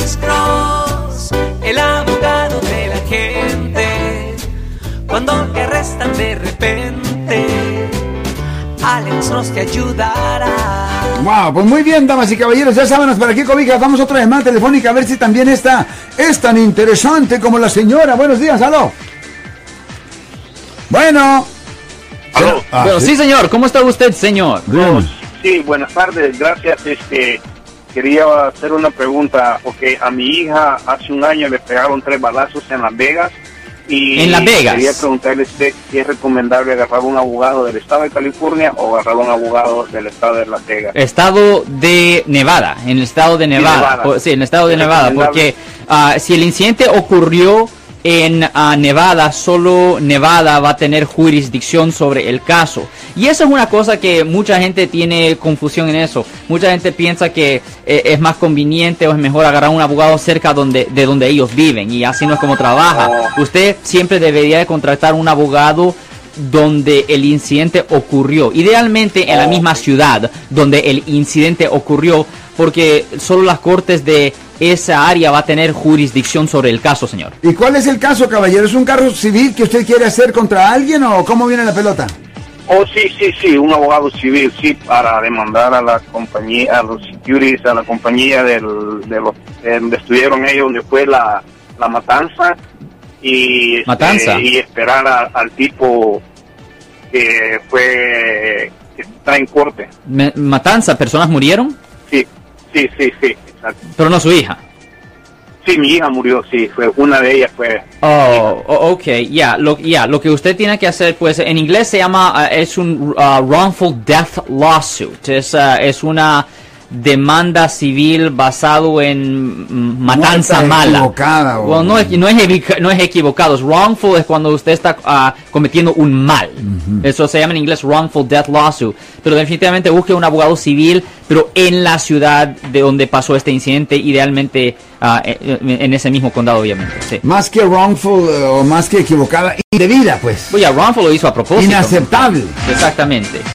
Alex Cross, el abogado de la gente. Cuando te arrestan de repente, Alex Cross te ayudará. Wow, pues muy bien, damas y caballeros, ya saben para qué cobijas. Vamos otra llamada telefónica a ver si también esta es tan interesante como la señora. Buenos días, aló. Bueno. Aló. Ah, Pero sí, señor, ¿cómo está usted, señor? Bien. Sí, buenas tardes, gracias. Este, quería hacer una pregunta, porque a mi hija hace un año le pegaron tres balazos en Las Vegas. Y ¿En Las Vegas? Quería preguntarle usted si es recomendable agarrar un abogado del estado de California o agarrar un abogado del estado de Las Vegas. Estado de Nevada, en el estado de Nevada. Nevada. O- sí, en el estado de ¿Es Nevada, porque ah, si el incidente ocurrió en ah, Nevada, solo Nevada va a tener jurisdicción sobre el caso. Y eso es una cosa que mucha gente tiene confusión en eso. Mucha gente piensa que eh, es más conveniente o es mejor agarrar un abogado cerca donde, de donde ellos viven y así no es como trabaja. Usted siempre debería de contratar un abogado donde el incidente ocurrió, idealmente en la misma ciudad donde el incidente ocurrió, porque solo las cortes de esa área va a tener jurisdicción sobre el caso, señor. ¿Y cuál es el caso, caballero? ¿Es un cargo civil que usted quiere hacer contra alguien o cómo viene la pelota? Oh, sí, sí, sí, un abogado civil, sí, para demandar a la compañía, a los securities, a la compañía del, de los, de donde estuvieron ellos, donde fue la, la matanza, y, este, Matanza. y esperar a- al tipo que fue, que está en corte. Me- matanza, personas murieron, Sí, sí, sí, exacto. pero no su hija. Sí, mi hija murió, sí, fue, una de ellas fue, Oh, oh, ok, ya, lo, ya, lo que usted tiene que hacer, pues, en inglés se llama, ah, es un ah, wrongful death lawsuit, es, ah, es una demanda civil basado en matanza mala. no es, no, es no es equivocado, wrongful es cuando usted está ah, cometiendo un mal. Eso se llama en inglés wrongful death lawsuit. Pero definitivamente busque un abogado civil, pero en la ciudad de donde pasó este incidente, idealmente ah, en ese mismo condado, obviamente. Sí. Más que wrongful eh, o más que equivocada, indebida, pues. Oye, wrongful lo hizo a propósito. Inaceptable. Exactamente.